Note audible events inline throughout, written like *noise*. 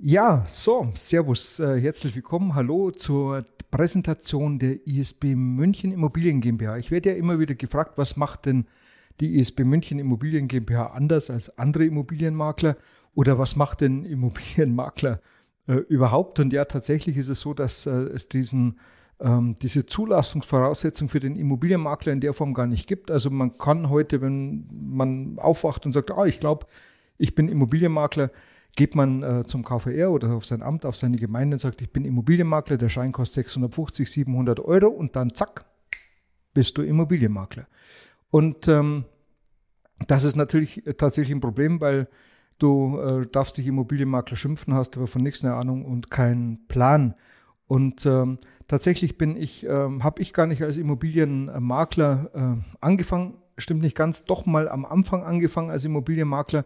Ja, so, Servus, äh, herzlich willkommen. Hallo zur Präsentation der ISB München Immobilien GmbH. Ich werde ja immer wieder gefragt, was macht denn die ISB München Immobilien GmbH anders als andere Immobilienmakler oder was macht denn Immobilienmakler äh, überhaupt? Und ja, tatsächlich ist es so, dass äh, es diesen ähm, diese Zulassungsvoraussetzung für den Immobilienmakler in der Form gar nicht gibt. Also man kann heute, wenn man aufwacht und sagt, ah, ich glaube, ich bin Immobilienmakler, geht man äh, zum KVR oder auf sein Amt, auf seine Gemeinde und sagt, ich bin Immobilienmakler, der Schein kostet 650, 700 Euro und dann zack, bist du Immobilienmakler. Und ähm, das ist natürlich tatsächlich ein Problem, weil du äh, darfst dich Immobilienmakler schimpfen, hast aber von nichts eine Ahnung und keinen Plan. Und ähm, tatsächlich bin ich, ähm, habe ich gar nicht als Immobilienmakler äh, angefangen, stimmt nicht ganz, doch mal am Anfang angefangen als Immobilienmakler,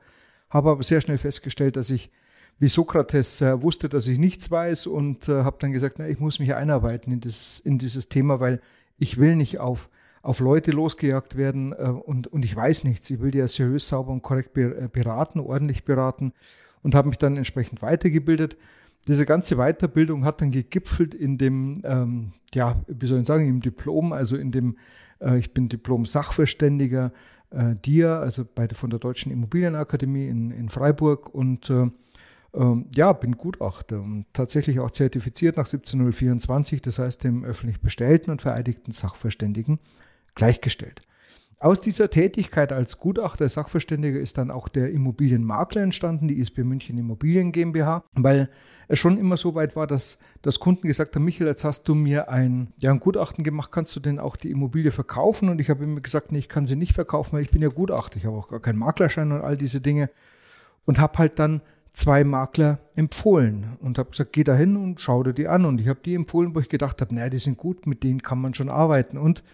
habe aber sehr schnell festgestellt, dass ich wie Sokrates äh, wusste, dass ich nichts weiß und äh, habe dann gesagt, na, ich muss mich einarbeiten in dieses, in dieses Thema, weil ich will nicht auf, auf Leute losgejagt werden äh, und, und ich weiß nichts. Ich will die ja seriös, sauber und korrekt äh, beraten, ordentlich beraten und habe mich dann entsprechend weitergebildet diese ganze Weiterbildung hat dann gegipfelt in dem, ähm, ja, wie soll ich sagen, im Diplom, also in dem, äh, ich bin Diplom-Sachverständiger äh, DIA, also bei, von der Deutschen Immobilienakademie in, in Freiburg und äh, ähm, ja, bin Gutachter und tatsächlich auch zertifiziert nach 17024, das heißt dem öffentlich bestellten und vereidigten Sachverständigen gleichgestellt. Aus dieser Tätigkeit als Gutachter, Sachverständiger ist dann auch der Immobilienmakler entstanden, die ISB München Immobilien GmbH, weil es schon immer so weit war, dass, dass Kunden gesagt haben, Michael, jetzt hast du mir ein, ja, ein Gutachten gemacht, kannst du denn auch die Immobilie verkaufen? Und ich habe immer gesagt, nee, ich kann sie nicht verkaufen, weil ich bin ja Gutachter, ich habe auch gar keinen Maklerschein und all diese Dinge. Und habe halt dann zwei Makler empfohlen und habe gesagt, geh da hin und schau dir die an. Und ich habe die empfohlen, wo ich gedacht habe, naja, die sind gut, mit denen kann man schon arbeiten. Und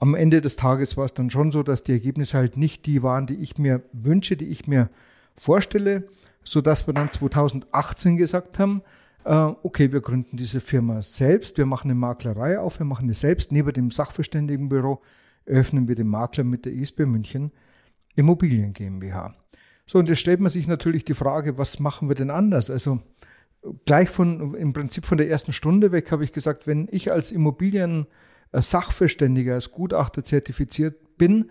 am Ende des Tages war es dann schon so, dass die Ergebnisse halt nicht die waren, die ich mir wünsche, die ich mir vorstelle, so dass wir dann 2018 gesagt haben, äh, okay, wir gründen diese Firma selbst, wir machen eine Maklerei auf, wir machen es selbst. Neben dem Sachverständigenbüro öffnen wir den Makler mit der ISB München Immobilien GmbH. So, und jetzt stellt man sich natürlich die Frage, was machen wir denn anders? Also gleich von, im Prinzip von der ersten Stunde weg habe ich gesagt, wenn ich als Immobilien Sachverständiger, als Gutachter zertifiziert bin,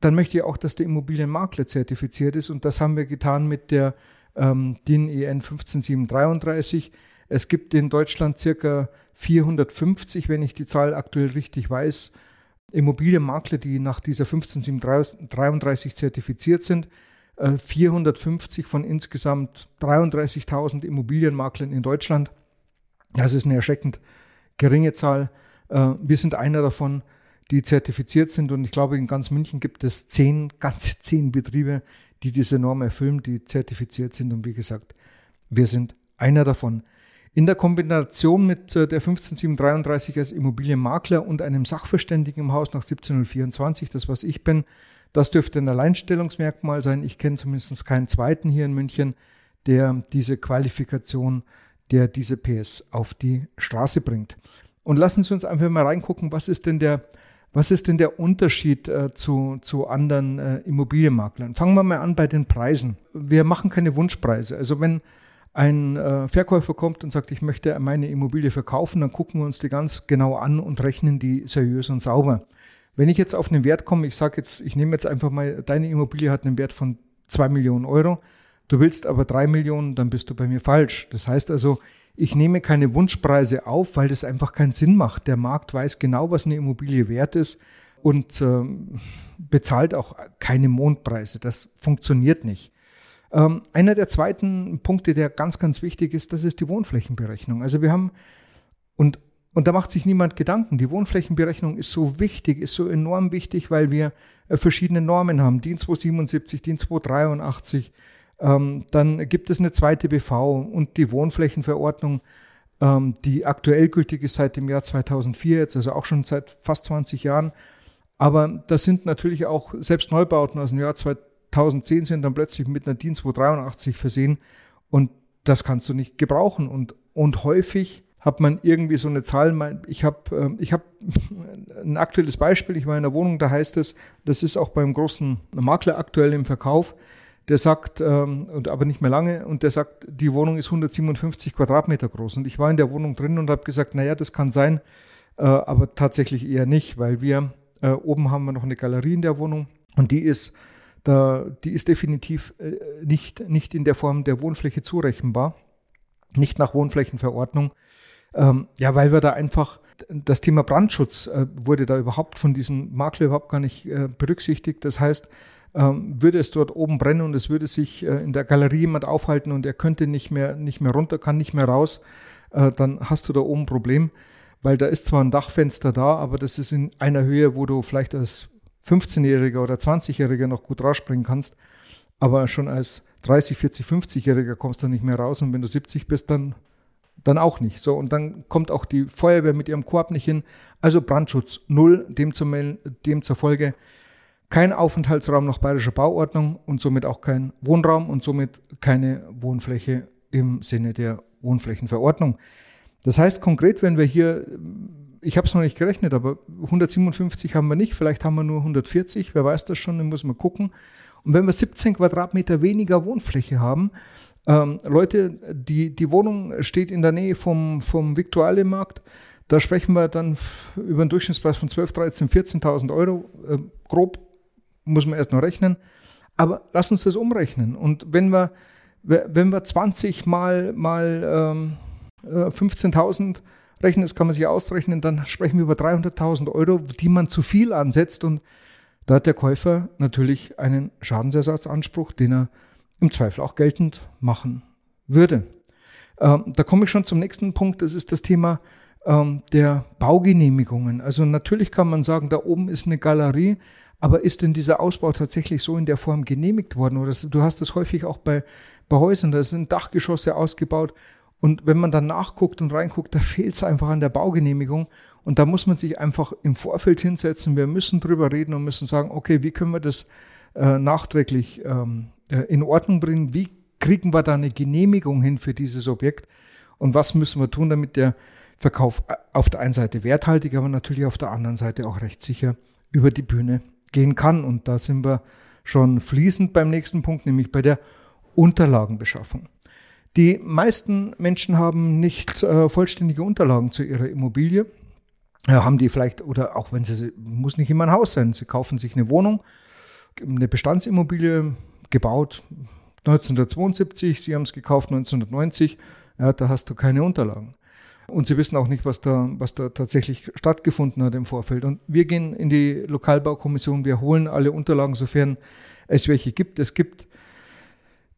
dann möchte ich auch, dass der Immobilienmakler zertifiziert ist. Und das haben wir getan mit der ähm, DIN EN 15733. Es gibt in Deutschland circa 450, wenn ich die Zahl aktuell richtig weiß, Immobilienmakler, die nach dieser 15733 zertifiziert sind. 450 äh, von insgesamt 33.000 Immobilienmaklern in Deutschland. Das ist eine erschreckend geringe Zahl. Äh, wir sind einer davon, die zertifiziert sind und ich glaube, in ganz München gibt es zehn, ganz zehn Betriebe, die diese Norm erfüllen, die zertifiziert sind und wie gesagt, wir sind einer davon. In der Kombination mit äh, der 15733 als Immobilienmakler und einem Sachverständigen im Haus nach 17024, das was ich bin, das dürfte ein Alleinstellungsmerkmal sein. Ich kenne zumindest keinen zweiten hier in München, der diese Qualifikation, der diese PS auf die Straße bringt. Und lassen Sie uns einfach mal reingucken, was ist denn der, was ist denn der Unterschied äh, zu, zu anderen äh, Immobilienmaklern? Fangen wir mal an bei den Preisen. Wir machen keine Wunschpreise. Also wenn ein äh, Verkäufer kommt und sagt, ich möchte meine Immobilie verkaufen, dann gucken wir uns die ganz genau an und rechnen die seriös und sauber. Wenn ich jetzt auf einen Wert komme, ich sage jetzt, ich nehme jetzt einfach mal, deine Immobilie hat einen Wert von zwei Millionen Euro, du willst aber drei Millionen, dann bist du bei mir falsch. Das heißt also, ich nehme keine Wunschpreise auf, weil das einfach keinen Sinn macht. Der Markt weiß genau, was eine Immobilie wert ist und äh, bezahlt auch keine Mondpreise. Das funktioniert nicht. Ähm, einer der zweiten Punkte, der ganz, ganz wichtig ist, das ist die Wohnflächenberechnung. Also wir haben, und, und da macht sich niemand Gedanken, die Wohnflächenberechnung ist so wichtig, ist so enorm wichtig, weil wir äh, verschiedene Normen haben. DIN 277, DIN 283, Ähm, dann gibt es eine zweite BV und die Wohnflächenverordnung, ähm, die aktuell gültig ist seit dem Jahr 2004, jetzt also auch schon seit fast 20 Jahren. Aber das sind natürlich auch selbst Neubauten aus dem Jahr 2010 sind dann plötzlich mit einer DIN 283 versehen und das kannst du nicht gebrauchen. Und, und häufig hat man irgendwie so eine Zahl. Ich habe ähm, ich hab *laughs* ein aktuelles Beispiel. Ich war in der Wohnung, da heißt es, das ist auch beim großen Makler aktuell im Verkauf, der sagt, ähm, und aber nicht mehr lange, und der sagt, die Wohnung ist 157 Quadratmeter groß. Und ich war in der Wohnung drin und habe gesagt, naja, das kann sein, äh, aber tatsächlich eher nicht, weil wir äh, oben haben wir noch eine Galerie in der Wohnung und die ist da, die ist definitiv äh, nicht, nicht in der Form der Wohnfläche zurechenbar, nicht nach Wohnflächenverordnung. Ähm, ja, weil wir da einfach, das Thema Brandschutz äh, wurde da überhaupt von diesem Makler überhaupt gar nicht äh, berücksichtigt. Das heißt, würde es dort oben brennen und es würde sich äh, in der Galerie jemand aufhalten und er könnte nicht mehr, nicht mehr runter, kann nicht mehr raus, äh, dann hast du da oben ein Problem, weil da ist zwar ein Dachfenster da, aber das ist in einer Höhe, wo du vielleicht als 15-Jähriger oder 20-Jähriger noch gut rausspringen kannst, aber schon als 30, 40, 50-Jähriger kommst du nicht mehr raus und wenn du 70 bist, dann dann auch nicht. So, und dann kommt auch die Feuerwehr mit ihrem Korb nicht hin. Also Brandschutz null, dem zur Folge kein Aufenthaltsraum nach bayerischer Bauordnung und somit auch kein Wohnraum und somit keine Wohnfläche im Sinne der Wohnflächenverordnung. Das heißt konkret, wenn wir hier, ich habe es noch nicht gerechnet, aber 157 haben wir nicht, vielleicht haben wir nur 140, wer weiß das schon, dann muss man gucken. Und wenn wir 17 Quadratmeter weniger Wohnfläche haben, ähm, Leute, die, die Wohnung steht in der Nähe vom, vom Viktualienmarkt. Da sprechen wir dann über einen Durchschnittspreis von 12, 13, 14.000 Euro. Äh, grob muss man erst noch rechnen. Aber lass uns das umrechnen. Und wenn wir, wenn wir 20 mal, mal ähm, 15.000 äh, rechnen, das kann man sich ausrechnen, dann sprechen wir über 300.000 Euro, die man zu viel ansetzt. Und da hat der Käufer natürlich einen Schadensersatzanspruch, den er im Zweifel auch geltend machen würde. Ähm, da komme ich schon zum nächsten Punkt, das ist das Thema ähm, der Baugenehmigungen. Also natürlich kann man sagen, da oben ist eine Galerie, aber ist denn dieser Ausbau tatsächlich so in der Form genehmigt worden? Oder du hast das häufig auch bei, bei Häusern, da sind Dachgeschosse ausgebaut und wenn man dann nachguckt und reinguckt, da fehlt es einfach an der Baugenehmigung. Und da muss man sich einfach im Vorfeld hinsetzen. Wir müssen drüber reden und müssen sagen, okay, wie können wir das äh, nachträglich ähm, äh, in Ordnung bringen. Wie kriegen wir da eine Genehmigung hin für dieses Objekt? Und was müssen wir tun, damit der Verkauf äh, auf der einen Seite werthaltig, aber natürlich auf der anderen Seite auch rechtssicher über die Bühne gehen kann? Und da sind wir schon fließend beim nächsten Punkt, nämlich bei der Unterlagenbeschaffung. Die meisten Menschen haben nicht äh, vollständige Unterlagen zu ihrer Immobilie. Äh, haben die vielleicht, oder auch wenn sie, muss nicht immer ein Haus sein, sie kaufen sich eine Wohnung, eine Bestandsimmobilie, gebaut 1972, Sie haben es gekauft 1990, ja, da hast du keine Unterlagen. Und Sie wissen auch nicht, was da, was da tatsächlich stattgefunden hat im Vorfeld. Und wir gehen in die Lokalbaukommission, wir holen alle Unterlagen, sofern es welche gibt. Es gibt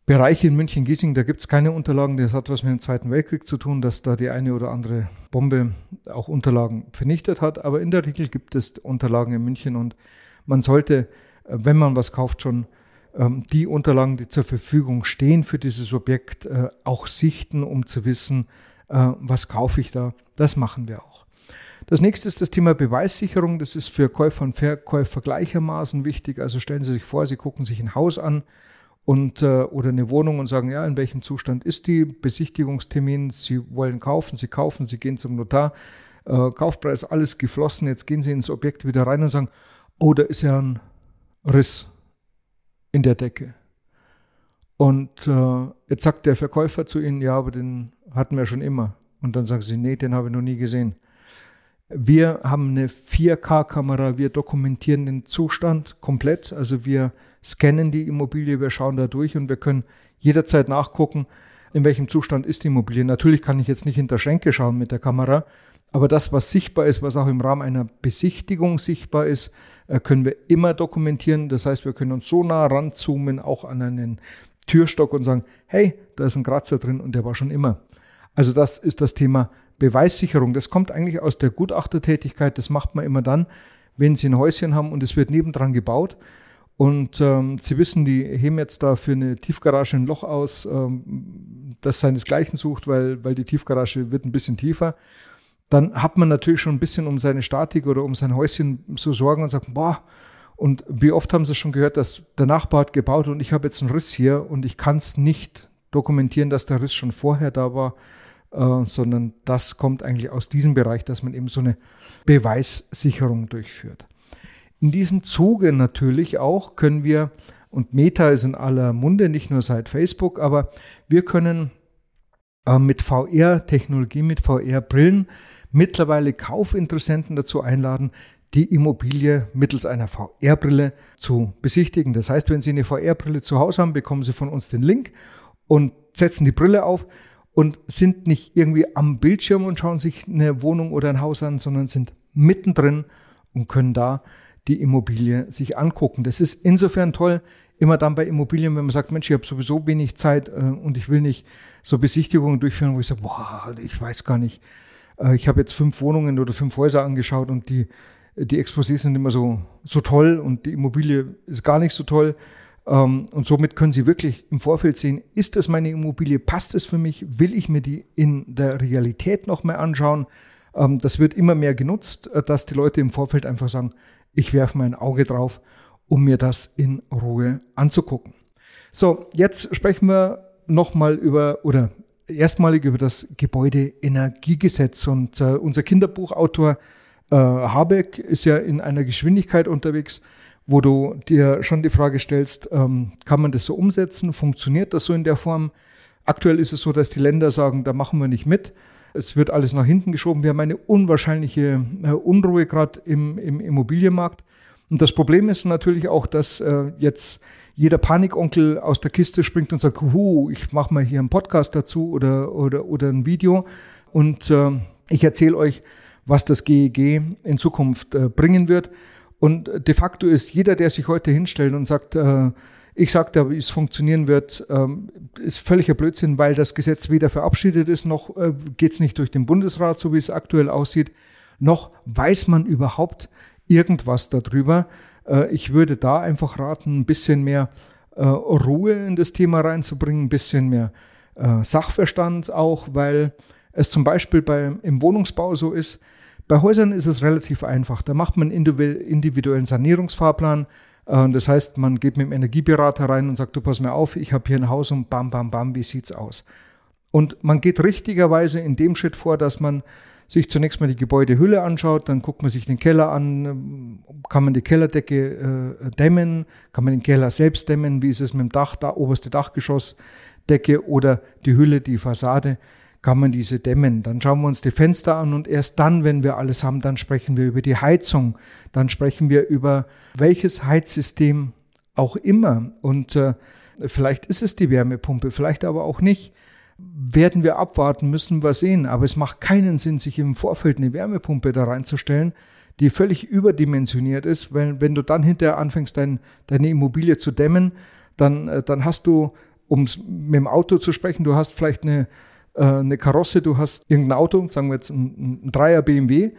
Bereiche in München-Giesing, da gibt es keine Unterlagen. Das hat was mit dem Zweiten Weltkrieg zu tun, dass da die eine oder andere Bombe auch Unterlagen vernichtet hat. Aber in der Regel gibt es Unterlagen in München und man sollte, wenn man was kauft, schon ähm, die Unterlagen, die zur Verfügung stehen für dieses Objekt, äh, auch sichten, um zu wissen, äh, was kaufe ich da. Das machen wir auch. Das nächste ist das Thema Beweissicherung. Das ist für Käufer und Verkäufer gleichermaßen wichtig. Also stellen Sie sich vor, Sie gucken sich ein Haus an und, äh, oder eine Wohnung und sagen, ja, in welchem Zustand ist die? Besichtigungstermin, Sie wollen kaufen, Sie kaufen, Sie gehen zum Notar, Kaufpreis, alles geflossen. Jetzt gehen Sie ins Objekt wieder rein und sagen, oh, da ist ja ein Riss in der Decke. Und äh, jetzt sagt der Verkäufer zu ihnen, ja, aber den hatten wir schon immer. Und dann sagen sie, nee, den habe ich noch nie gesehen. Wir haben eine 4K-Kamera, wir dokumentieren den Zustand komplett. Also wir scannen die Immobilie, wir schauen da durch und wir können jederzeit nachgucken, in welchem Zustand ist die Immobilie. Natürlich kann ich jetzt nicht hinter Schränke schauen mit der Kamera, aber das, was sichtbar ist, was auch im Rahmen einer Besichtigung sichtbar ist, äh, können wir immer dokumentieren. Das heißt, wir können uns so nah ranzoomen, auch an einen Türstock und sagen, hey, da ist ein Kratzer drin und der war schon immer. Also das ist das Thema Beweissicherung. Das kommt eigentlich aus der Gutachtertätigkeit. Das macht man immer dann, wenn Sie ein Häuschen haben und es wird nebendran gebaut Und ähm, Sie wissen, die heben jetzt da für eine Tiefgarage ein Loch aus, ähm, das seinesgleichen sucht, weil, weil die Tiefgarage wird ein bisschen tiefer. Dann hat man natürlich schon ein bisschen um seine Statik oder um sein Häuschen so Sorgen und sagt, boah, und wie oft haben Sie schon gehört, dass der Nachbar hat gebaut und ich habe jetzt einen Riss hier und ich kann es nicht dokumentieren, dass der Riss schon vorher da war, äh, sondern das kommt eigentlich aus diesem Bereich, dass man eben so eine Beweissicherung durchführt. In diesem Zuge natürlich auch können wir, und Meta ist in aller Munde, nicht nur seit Facebook, aber wir können äh, mit VR-Technologie, mit VR-Brillen mittlerweile Kaufinteressenten dazu einladen, die Immobilie mittels einer VR-Brille zu besichtigen. Das heißt, wenn Sie eine VR-Brille zu Hause haben, bekommen Sie von uns den Link und setzen die Brille auf und sind nicht irgendwie am Bildschirm und schauen sich eine Wohnung oder ein Haus an, sondern sind mittendrin und können da die Immobilie sich angucken. Das ist insofern toll, immer dann bei Immobilien, wenn man sagt, Mensch, ich habe sowieso wenig Zeit äh, und ich will nicht so Besichtigungen durchführen, wo ich sage, boah, ich weiß gar nicht. Äh, ich habe jetzt fünf Wohnungen oder fünf Häuser angeschaut und die die Exposés sind immer so, so toll und die Immobilie ist gar nicht so toll. Ähm, und somit können Sie wirklich im Vorfeld sehen, ist das meine Immobilie, passt es für mich, will ich mir die in der Realität noch mehr anschauen. Ähm, das wird immer mehr genutzt, äh, dass die Leute im Vorfeld einfach sagen, ich werfe mein Auge drauf, um mir das in Ruhe anzugucken. So, jetzt sprechen wir nochmal über, oder erstmalig über das Gebäudeenergiegesetz. Und äh, unser Kinderbuchautor äh, Habeck ist ja in einer Geschwindigkeit unterwegs, wo du dir schon die Frage stellst, ähm, kann man das so umsetzen? Funktioniert das so in der Form? Aktuell ist es so, dass die Länder sagen, da machen wir nicht mit. Es wird alles nach hinten geschoben. Wir haben eine unwahrscheinliche äh, Unruhe gerade im, im Immobilienmarkt. Und das Problem ist natürlich auch, dass äh, jetzt jeder Panikonkel aus der Kiste springt und sagt, Hu, ich mache mal hier einen Podcast dazu oder, oder, oder ein Video. Und äh, ich erzähle euch, was das GEG in Zukunft äh, bringen wird. Und de facto ist jeder, der sich heute hinstellt und sagt, äh, ich sage da, wie es funktionieren wird, ähm, ist völliger Blödsinn, weil das Gesetz weder verabschiedet ist, noch äh, geht es nicht durch den Bundesrat, so wie es aktuell aussieht, noch weiß man überhaupt irgendwas darüber. Ich würde da einfach raten, ein bisschen mehr Ruhe in das Thema reinzubringen, ein bisschen mehr Sachverstand auch, weil es zum Beispiel bei, im Wohnungsbau so ist, bei Häusern ist es relativ einfach. Da macht man individuellen Sanierungsfahrplan. Äh, das heißt, man geht mit dem Energieberater rein und sagt, du pass mir auf, ich habe hier ein Haus und bam, bam, bam, wie sieht's aus? Und man geht richtigerweise in dem Schritt vor, dass man sich zunächst mal die Gebäudehülle anschaut, dann guckt man sich den Keller an, kann man die Kellerdecke äh, dämmen, kann man den Keller selbst dämmen, wie ist es mit dem Dach, da oberste Dachgeschossdecke oder die Hülle, die Fassade kann man diese dämmen. Dann schauen wir uns die Fenster an und erst dann, wenn wir alles haben, dann sprechen wir über die Heizung. Dann sprechen wir über welches Heizsystem auch immer. Und äh, vielleicht ist es die Wärmepumpe, vielleicht aber auch nicht. Werden wir abwarten, müssen wir sehen. Aber es macht keinen Sinn, sich im Vorfeld eine Wärmepumpe da reinzustellen, die völlig überdimensioniert ist. Wenn, wenn du dann hinterher anfängst, dein, deine Immobilie zu dämmen, dann, äh, dann hast du, um mit dem Auto zu sprechen, du hast vielleicht eine eine Karosse, du hast irgendein Auto, sagen wir jetzt ein, ein Dreier BMW,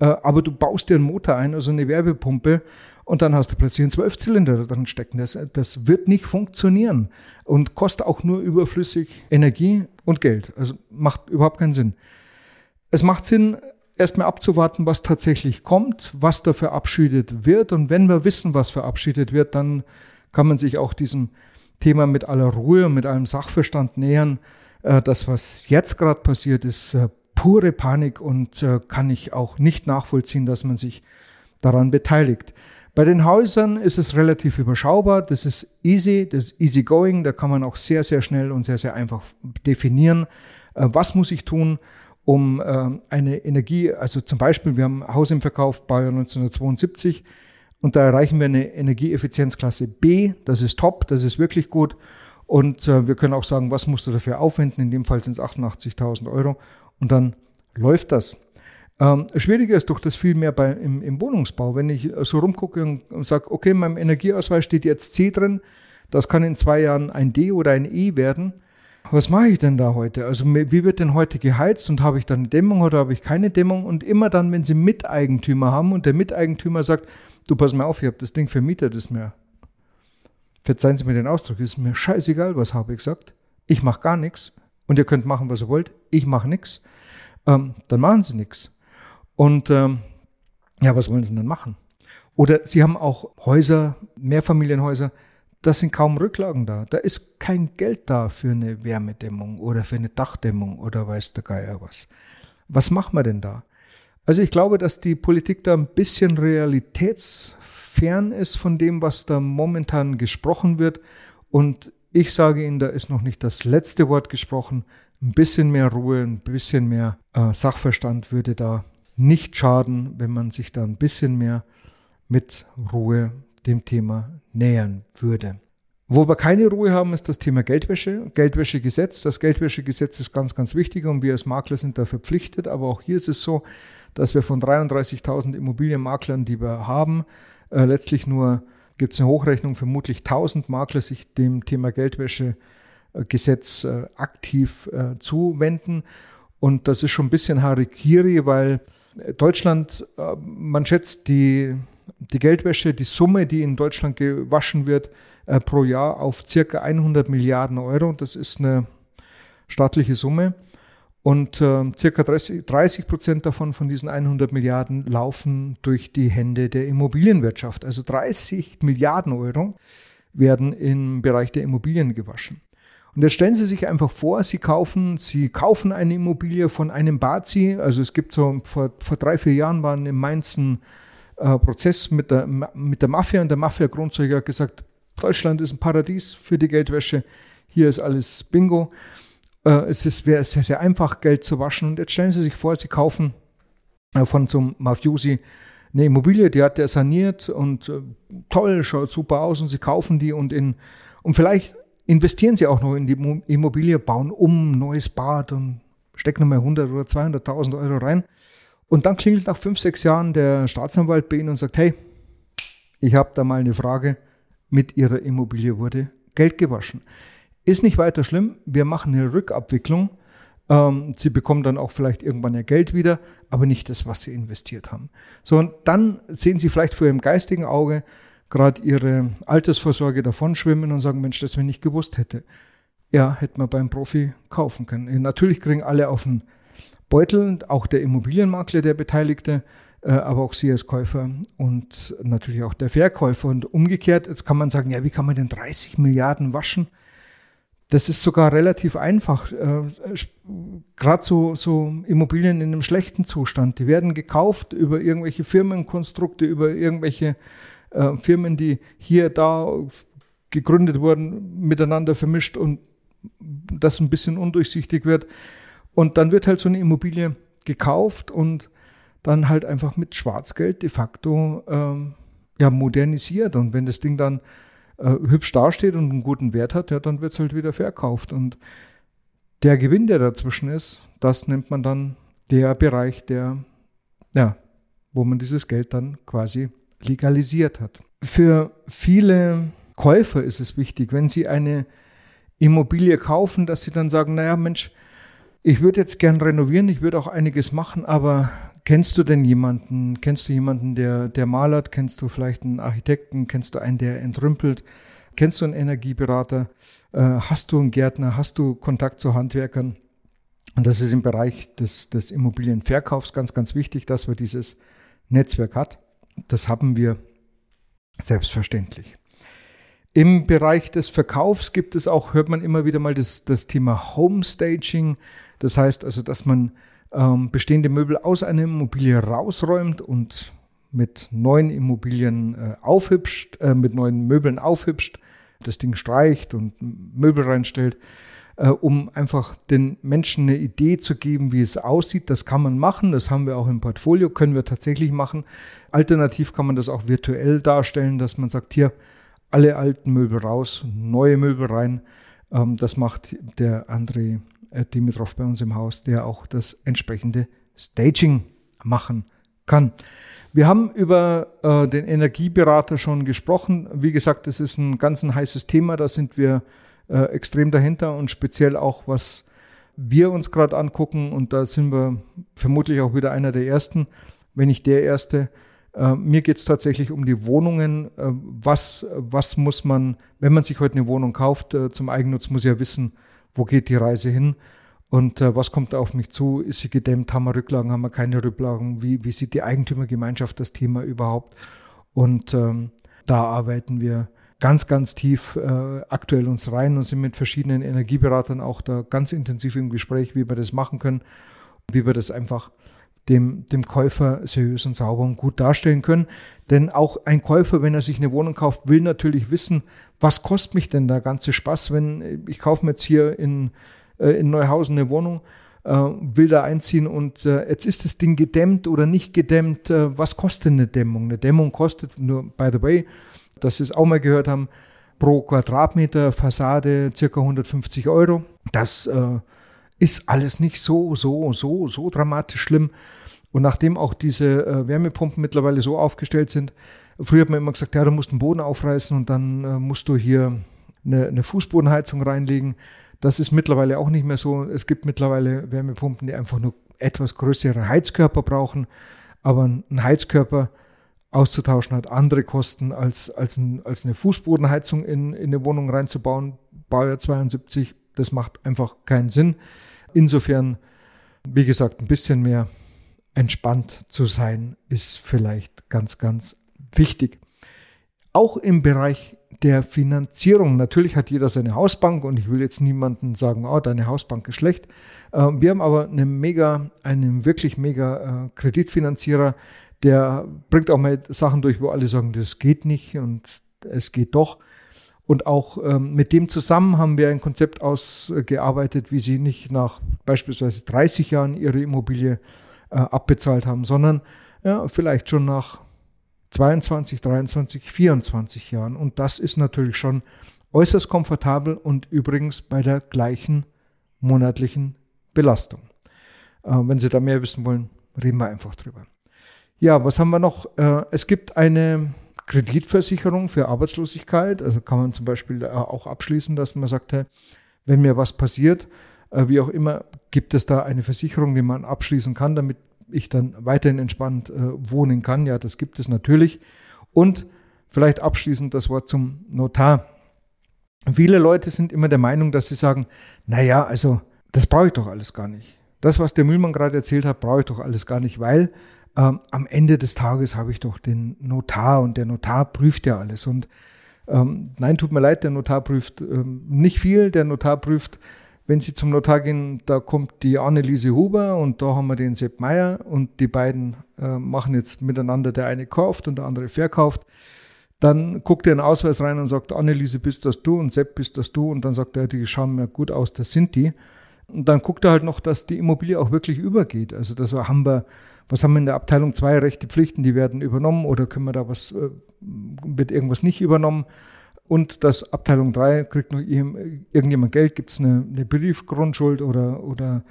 äh, aber du baust dir einen Motor ein, also eine Werbepumpe, und dann hast du plötzlich einen Zwölfzylinder da drin stecken. Das, das wird nicht funktionieren und kostet auch nur überflüssig Energie und Geld. Also macht überhaupt keinen Sinn. Es macht Sinn, erstmal abzuwarten, was tatsächlich kommt, was da verabschiedet wird. Und wenn wir wissen, was verabschiedet wird, dann kann man sich auch diesem Thema mit aller Ruhe mit allem Sachverstand nähern. Äh, das, was jetzt gerade passiert, ist äh, pure Panik und äh, kann ich auch nicht nachvollziehen, dass man sich daran beteiligt. Bei den Häusern ist es relativ überschaubar. Das ist easy, das ist easy going. Da kann man auch sehr, sehr schnell und sehr, sehr einfach definieren, was muss ich tun, um eine Energie, also zum Beispiel, wir haben Haus im Verkauf, Baujahr 1972, und da erreichen wir eine Energieeffizienzklasse B. Das ist top, das ist wirklich gut. Und äh, wir können auch sagen, was musst du dafür aufwenden? In dem Fall sind es 88.000 Euro. Und dann läuft das. Ähm, schwieriger ist doch das viel mehr bei, im, im Wohnungsbau. Wenn ich so rumgucke und, und sage, okay, in meinem Energieausweis steht jetzt C drin, das kann in zwei Jahren ein D oder ein E werden. Was mache ich denn da heute? Also wie wird denn heute geheizt und habe ich dann eine Dämmung oder habe ich keine Dämmung? Und immer dann, wenn Sie Miteigentümer haben und der Miteigentümer sagt, du pass mal auf, ich habe das Ding vermietet, ist mir verzeihen Sie mir den Ausdruck, ist mir scheißegal, was habe ich gesagt. Ich mache gar nichts und ihr könnt machen, was ihr wollt. Ich mache nichts. Ähm, dann machen Sie nichts. Und ähm, ja, was wollen Sie denn machen? Oder Sie haben auch Häuser, Mehrfamilienhäuser, da sind kaum Rücklagen da. Da ist kein Geld da für eine Wärmedämmung oder für eine Dachdämmung oder weiß der Geier was. Was machen wir denn da? Also ich glaube, dass die Politik da ein bisschen realitätsfern ist von dem, was da momentan gesprochen wird. Und ich sage Ihnen, da ist noch nicht das letzte Wort gesprochen. Ein bisschen mehr Ruhe, ein bisschen mehr äh, Sachverstand würde da nicht schaden, wenn man sich da ein bisschen mehr mit Ruhe dem Thema nähern würde. Wo wir keine Ruhe haben, ist das Thema Geldwäsche, Geldwäschegesetz. Das Geldwäschegesetz ist ganz, ganz wichtig und wir als Makler sind da verpflichtet. Aber auch hier ist es so, dass wir von 33.000 Immobilienmaklern, die wir haben, äh, letztlich nur gibt es eine Hochrechnung, vermutlich 1000 Makler sich dem Thema Geldwäschegesetz äh, aktiv äh, zuwenden. Und das ist schon ein bisschen Harikiri, weil Deutschland, äh, man schätzt die, die Geldwäsche, die Summe, die in Deutschland gewaschen wird, äh, pro Jahr auf circa 100 Milliarden Euro. Das ist eine staatliche Summe. Und äh, circa 30, 30 Prozent davon, von diesen 100 Milliarden, laufen durch die Hände der Immobilienwirtschaft. Also 30 Milliarden Euro werden im Bereich der Immobilien gewaschen. Und jetzt stellen Sie sich einfach vor, Sie kaufen, Sie kaufen eine Immobilie von einem Bazi. Also es gibt so, vor, vor drei, vier Jahren war in Mainz ein äh, Prozess mit der, mit der Mafia und der Mafia-Grundzeuger hat gesagt, Deutschland ist ein Paradies für die Geldwäsche. Hier ist alles Bingo. Äh, es ist sehr, sehr einfach, Geld zu waschen. Und jetzt stellen Sie sich vor, Sie kaufen äh, von so einem Mafiosi eine Immobilie, die hat er saniert und äh, toll, schaut super aus und Sie kaufen die und in, und vielleicht investieren Sie auch noch in die Immobilie, bauen um, neues Bad und stecken nochmal 100 oder 200.000 Euro rein. Und dann klingelt nach fünf, sechs Jahren der Staatsanwalt bei Ihnen und sagt, hey, ich habe da mal eine Frage mit ihrer Immobilie wurde Geld gewaschen. Ist nicht weiter schlimm. Wir machen eine Rückabwicklung. Ähm, sie bekommen dann auch vielleicht irgendwann ihr Geld wieder, aber nicht das, was sie investiert haben. So, und dann sehen sie vielleicht vor ihrem geistigen Auge gerade ihre Altersvorsorge davonschwimmen und sagen, Mensch, das wenn ich gewusst hätte. Ja, hätte man beim Profi kaufen können. Natürlich kriegen alle auf den Beutel, auch der Immobilienmakler, der Beteiligte, äh, aber auch Sie als Käufer und natürlich auch der Verkäufer. Und umgekehrt, jetzt kann man sagen, ja, wie kann man denn 30 Milliarden waschen? Das ist sogar relativ einfach. Äh, Gerade so, so Immobilien in einem schlechten Zustand, die werden gekauft über irgendwelche Firmenkonstrukte, über irgendwelche äh, Firmen, die hier, da gegründet wurden, miteinander vermischt und das ein bisschen undurchsichtig wird. Und dann wird halt so eine Immobilie gekauft und dann halt einfach mit Schwarzgeld de facto ähm, ja, modernisiert. Und wenn das Ding dann äh, hübsch dasteht und einen guten Wert hat, ja, dann wird es halt wieder verkauft. Und der Gewinn, der dazwischen ist, das nennt man dann der Bereich, der, ja, wo man dieses Geld dann quasi legalisiert hat. Für viele Käufer ist es wichtig, wenn sie eine Immobilie kaufen, dass sie dann sagen, naja Mensch, ich würde jetzt gern renovieren, ich würde auch einiges machen, aber Kennst du denn jemanden? Kennst du jemanden, der, der malert? Kennst du vielleicht einen Architekten? Kennst du einen, der entrümpelt? Kennst du einen Energieberater? Äh, hast du einen Gärtner? Hast du Kontakt zu Handwerkern? Und das ist im Bereich des, des Immobilienverkaufs ganz, ganz wichtig, dass man dieses Netzwerk hat. Das haben wir selbstverständlich. Im Bereich des Verkaufs gibt es auch, hört man immer wieder mal das, das Thema Homestaging. Das heißt also, dass man ähm, bestehende Möbel aus einer Immobilie rausräumt und mit neuen Immobilien äh, aufhübscht, äh, mit neuen Möbeln aufhübscht, das Ding streicht und Möbel reinstellt, äh, um einfach den Menschen eine Idee zu geben, wie es aussieht. Das kann man machen, das haben wir auch im Portfolio, können wir tatsächlich machen. Alternativ kann man das auch virtuell darstellen, dass man sagt, hier alle alten Möbel raus, neue Möbel rein. Ähm, das macht der André Dimitrov bei uns im Haus, der auch das entsprechende Staging machen kann. Wir haben über äh, den Energieberater schon gesprochen. Wie gesagt, das ist ein ganz ein heißes Thema. Da sind wir äh, extrem dahinter und speziell auch, was wir uns gerade angucken. Und da sind wir vermutlich auch wieder einer der Ersten, wenn nicht der Erste, Äh, mir geht es tatsächlich um die Wohnungen. Äh, was, was muss man, wenn man sich heute eine Wohnung kauft, äh, zum Eigennutz, muss ja wissen, wo geht die Reise hin und äh, was kommt auf mich zu? Ist sie gedämmt? Haben wir Rücklagen? Haben wir keine Rücklagen? Wie, wie sieht die Eigentümergemeinschaft das Thema überhaupt? Und ähm, da arbeiten wir ganz, ganz tief äh, aktuell uns rein und sind mit verschiedenen Energieberatern auch da ganz intensiv im Gespräch, wie wir das machen können, wie wir das einfach dem, dem Käufer seriös und sauber und gut darstellen können. Denn auch ein Käufer, wenn er sich eine Wohnung kauft, will natürlich wissen, was kostet mich denn der ganze Spaß, wenn ich kaufe mir jetzt hier in, äh, in Neuhausen eine Wohnung, äh, will da einziehen und äh, jetzt ist das Ding gedämmt oder nicht gedämmt. Was kostet eine Dämmung? Eine Dämmung kostet, nur by the way, dass Sie es auch mal gehört haben, pro Quadratmeter Fassade circa 150 Euro. Das äh, ist alles nicht so, so, so, so dramatisch schlimm. Und nachdem auch diese äh, Wärmepumpen mittlerweile so aufgestellt sind, früher hat man immer gesagt, ja, du musst den Boden aufreißen und dann äh, musst du hier eine, eine, Fußbodenheizung reinlegen. Das ist mittlerweile auch nicht mehr so. Es gibt mittlerweile Wärmepumpen, die einfach nur etwas größere Heizkörper brauchen. Aber ein Heizkörper auszutauschen hat andere Kosten als, als, ein, als eine Fußbodenheizung in, in eine Wohnung reinzubauen. Baujahr 72, das macht einfach keinen Sinn. Insofern, wie gesagt, ein bisschen mehr entspannt zu sein, ist vielleicht ganz, ganz wichtig. Auch im Bereich der Finanzierung. Natürlich hat jeder seine Hausbank und ich will jetzt niemanden sagen, oh, deine Hausbank ist schlecht. Ähm, wir haben aber eine mega, einen wirklich mega äh, Kreditfinanzierer, der bringt auch mal Sachen durch, wo alle sagen, das geht nicht und es geht doch. Und auch ähm, mit dem zusammen haben wir ein Konzept ausgearbeitet, wie sie nicht nach beispielsweise 30 Jahren ihre Immobilie äh, abbezahlt haben, sondern ja, vielleicht schon nach 22, 23, 24 Jahren. Und das ist natürlich schon äußerst komfortabel und übrigens bei der gleichen monatlichen Belastung. Äh, wenn Sie da mehr wissen wollen, reden wir einfach drüber. Ja, was haben wir noch? Äh, es gibt eine Kreditversicherung für Arbeitslosigkeit. Also kann man zum Beispiel äh, auch abschließen, dass man sagt, wenn mir was passiert, äh, wie auch immer, gibt es da eine Versicherung, die man abschließen kann, damit ich dann weiterhin entspannt wohnen kann. Ja, das gibt es natürlich. Und vielleicht abschließend das Wort zum Notar. Viele Leute sind immer der Meinung, dass sie sagen, naja, also das brauche ich doch alles gar nicht. Das, was der Müllmann gerade erzählt hat, brauche ich doch alles gar nicht, weil ähm, am Ende des Tages habe ich doch den Notar und der Notar prüft ja alles. Und ähm, nein, tut mir leid, der Notar prüft ähm, nicht viel. Der Notar prüft, wenn Sie zum Notar gehen, da kommt die Anneliese Huber und da haben wir den Sepp Meier und die beiden äh, machen jetzt miteinander, der eine kauft und der andere verkauft. Dann guckt er in den Ausweis rein und sagt, Anneliese, bist das du und Sepp, bist das du? Und dann sagt er, die schauen mir gut aus, das sind die. Und dann guckt er halt noch, dass die Immobilie auch wirklich übergeht. Also das haben wir was haben wir in der Abteilung zwei Rechte, Pflichten, die werden übernommen oder können wir da was, äh, wird irgendwas nicht übernommen? Und das Abteilung 3 kriegt noch irgendjemand Geld, gibt es eine, eine Briefgrundschuld oder, oder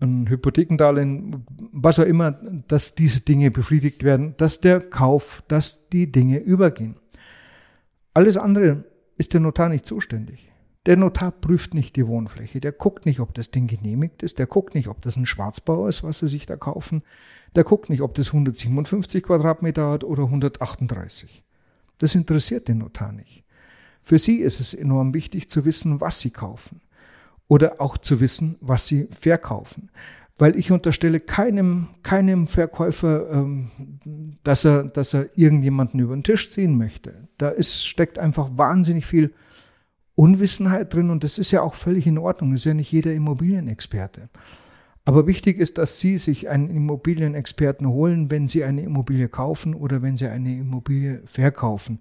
ein Hypothekendarlehen, was auch immer, dass diese Dinge befriedigt werden, dass der Kauf, dass die Dinge übergehen. Alles andere ist der Notar nicht zuständig. Der Notar prüft nicht die Wohnfläche, der guckt nicht, ob das Ding genehmigt ist, der guckt nicht, ob das ein Schwarzbau ist, was sie sich da kaufen, der guckt nicht, ob das 157 Quadratmeter hat oder 138. Das interessiert den Notar nicht. Für sie ist es enorm wichtig zu wissen, was sie kaufen oder auch zu wissen, was sie verkaufen. Weil ich unterstelle keinem, keinem Verkäufer, ähm, dass, er, dass er irgendjemanden über den Tisch ziehen möchte. Da ist, steckt einfach wahnsinnig viel Unwissenheit drin und das ist ja auch völlig in Ordnung. Das ist ja nicht jeder Immobilienexperte. Aber wichtig ist, dass Sie sich einen Immobilienexperten holen, wenn Sie eine Immobilie kaufen oder wenn Sie eine Immobilie verkaufen.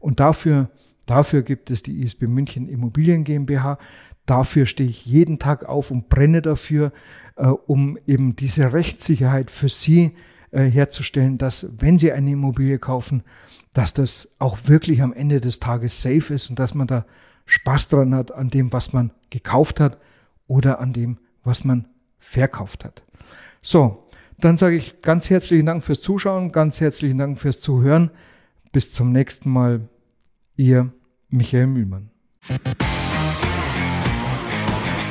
Und dafür, dafür gibt es die ISB München Immobilien GmbH. Dafür stehe ich jeden Tag auf und brenne dafür, äh, um eben diese Rechtssicherheit für Sie äh, herzustellen, dass wenn Sie eine Immobilie kaufen, dass das auch wirklich am Ende des Tages safe ist und dass man da Spaß dran hat an dem, was man gekauft hat oder an dem, was man verkauft hat. So, dann sage ich ganz herzlichen Dank fürs Zuschauen, ganz herzlichen Dank fürs Zuhören. Bis zum nächsten Mal. Ihr Michael Mühlmann.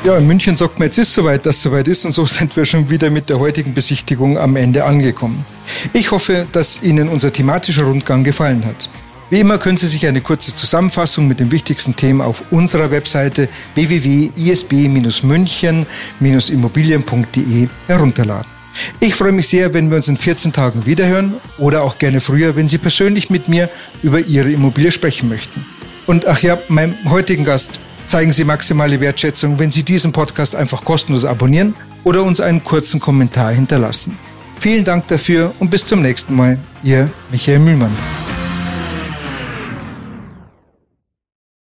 Ja, in München sagt man, jetzt ist soweit, dass soweit ist und so *laughs* sind wir schon wieder mit der heutigen Besichtigung am Ende angekommen. Ich hoffe, dass Ihnen unser thematischer Rundgang gefallen hat. Wie immer können Sie sich eine kurze Zusammenfassung mit den wichtigsten Themen auf unserer Webseite www.isb-münchen-immobilien.de herunterladen. Ich freue mich sehr, wenn wir uns in 14 Tagen wiederhören oder auch gerne früher, wenn Sie persönlich mit mir über Ihre Immobilie sprechen möchten. Und ach ja, meinem heutigen Gast zeigen Sie maximale Wertschätzung, wenn Sie diesen Podcast einfach kostenlos abonnieren oder uns einen kurzen Kommentar hinterlassen. Vielen Dank dafür und bis zum nächsten Mal. Ihr Michael Mühlmann.